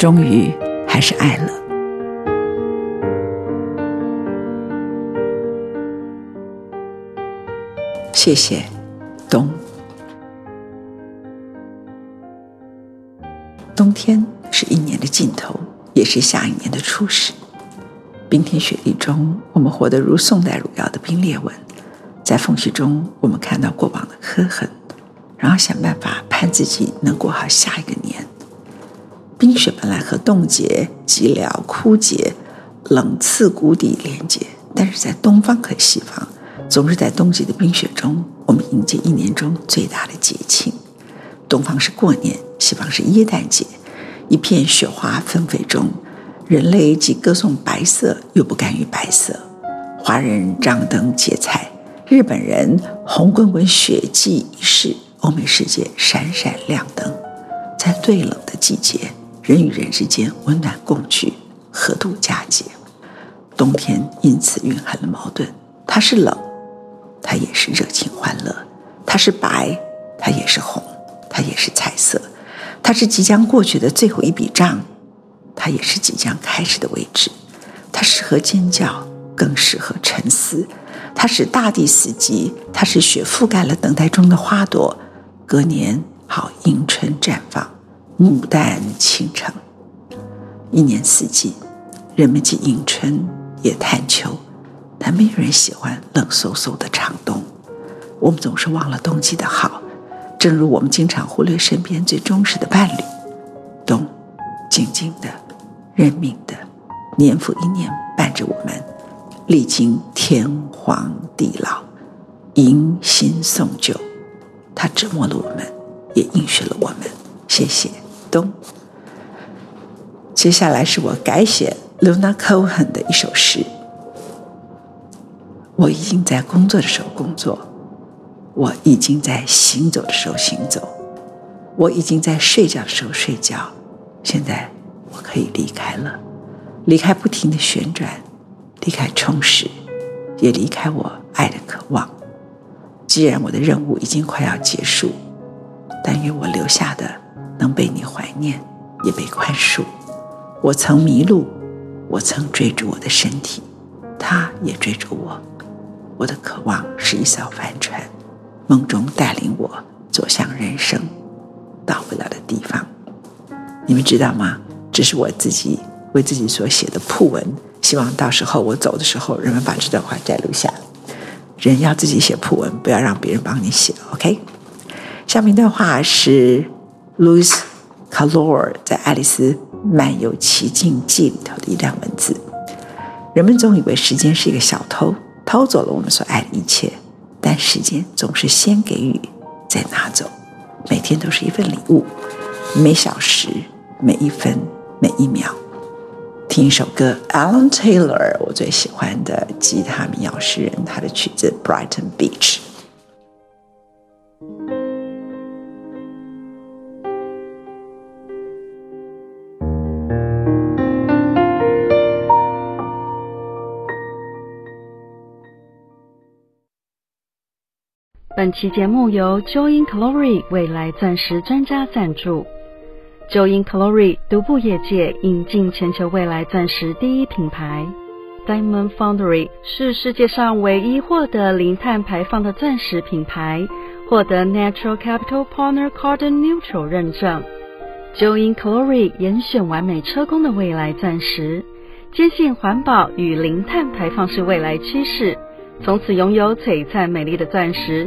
终于还是爱了。谢谢，冬。冬天是一年的尽头，也是下一年的初始。冰天雪地中，我们活得如宋代汝窑的冰裂纹，在缝隙中，我们看到过往的刻痕，然后想办法盼自己能过好下一个年。冰雪本来和冻结、寂寥、枯竭、冷刺骨底连接，但是在东方和西方，总是在冬季的冰雪中，我们迎接一年中最大的节庆。东方是过年，西方是耶诞节。一片雪花纷飞中，人类既歌颂白色，又不甘于白色。华人张灯结彩，日本人红滚滚雪祭仪式，欧美世界闪闪亮灯，在最冷的季节。人与人之间温暖共聚，何度佳节？冬天因此蕴含了矛盾，它是冷，它也是热情欢乐；它是白，它也是红，它也是彩色；它是即将过去的最后一笔账，它也是即将开始的位置。它适合尖叫，更适合沉思；它使大地死寂，它是雪覆盖了等待中的花朵，隔年好迎春绽放。牡丹倾城，一年四季，人们既迎春也探秋，但没有人喜欢冷飕飕的长冬。我们总是忘了冬季的好，正如我们经常忽略身边最忠实的伴侣。冬，静静的，认命的，年复一年伴着我们，历经天荒地老，迎新送旧。它折磨了我们，也应许了我们。谢谢。东，接下来是我改写 Luna Cohen 的一首诗。我已经在工作的时候工作，我已经在行走的时候行走，我已经在睡觉的时候睡觉。现在我可以离开了，离开不停的旋转，离开充实，也离开我爱的渴望。既然我的任务已经快要结束，但愿我留下的。能被你怀念，也被宽恕。我曾迷路，我曾追逐我的身体，他也追逐我。我的渴望是一艘帆船，梦中带领我走向人生到不了的地方。你们知道吗？这是我自己为自己所写的铺文，希望到时候我走的时候，人们把这段话摘录下。人要自己写铺文，不要让别人帮你写。OK，下面一段话是。Lewis Carroll 在《爱丽丝漫游奇境记》里头的一段文字：人们总以为时间是一个小偷，偷走了我们所爱的一切，但时间总是先给予，再拿走。每天都是一份礼物，每小时、每一分、每一秒。听一首歌，Alan Taylor，我最喜欢的吉他民谣诗人，他的曲子《Brighton Beach》。本期节目由 Join Glory 未来钻石专家赞助。Join Glory 独步业界，引进全球未来钻石第一品牌，Diamond Foundry 是世界上唯一获得零碳排放的钻石品牌，获得 Natural Capital Partner Carbon Neutral 认证。Joyn Glory 严选完美车工的未来钻石，坚信环保与零碳排放是未来趋势。从此拥有璀璨美丽的钻石，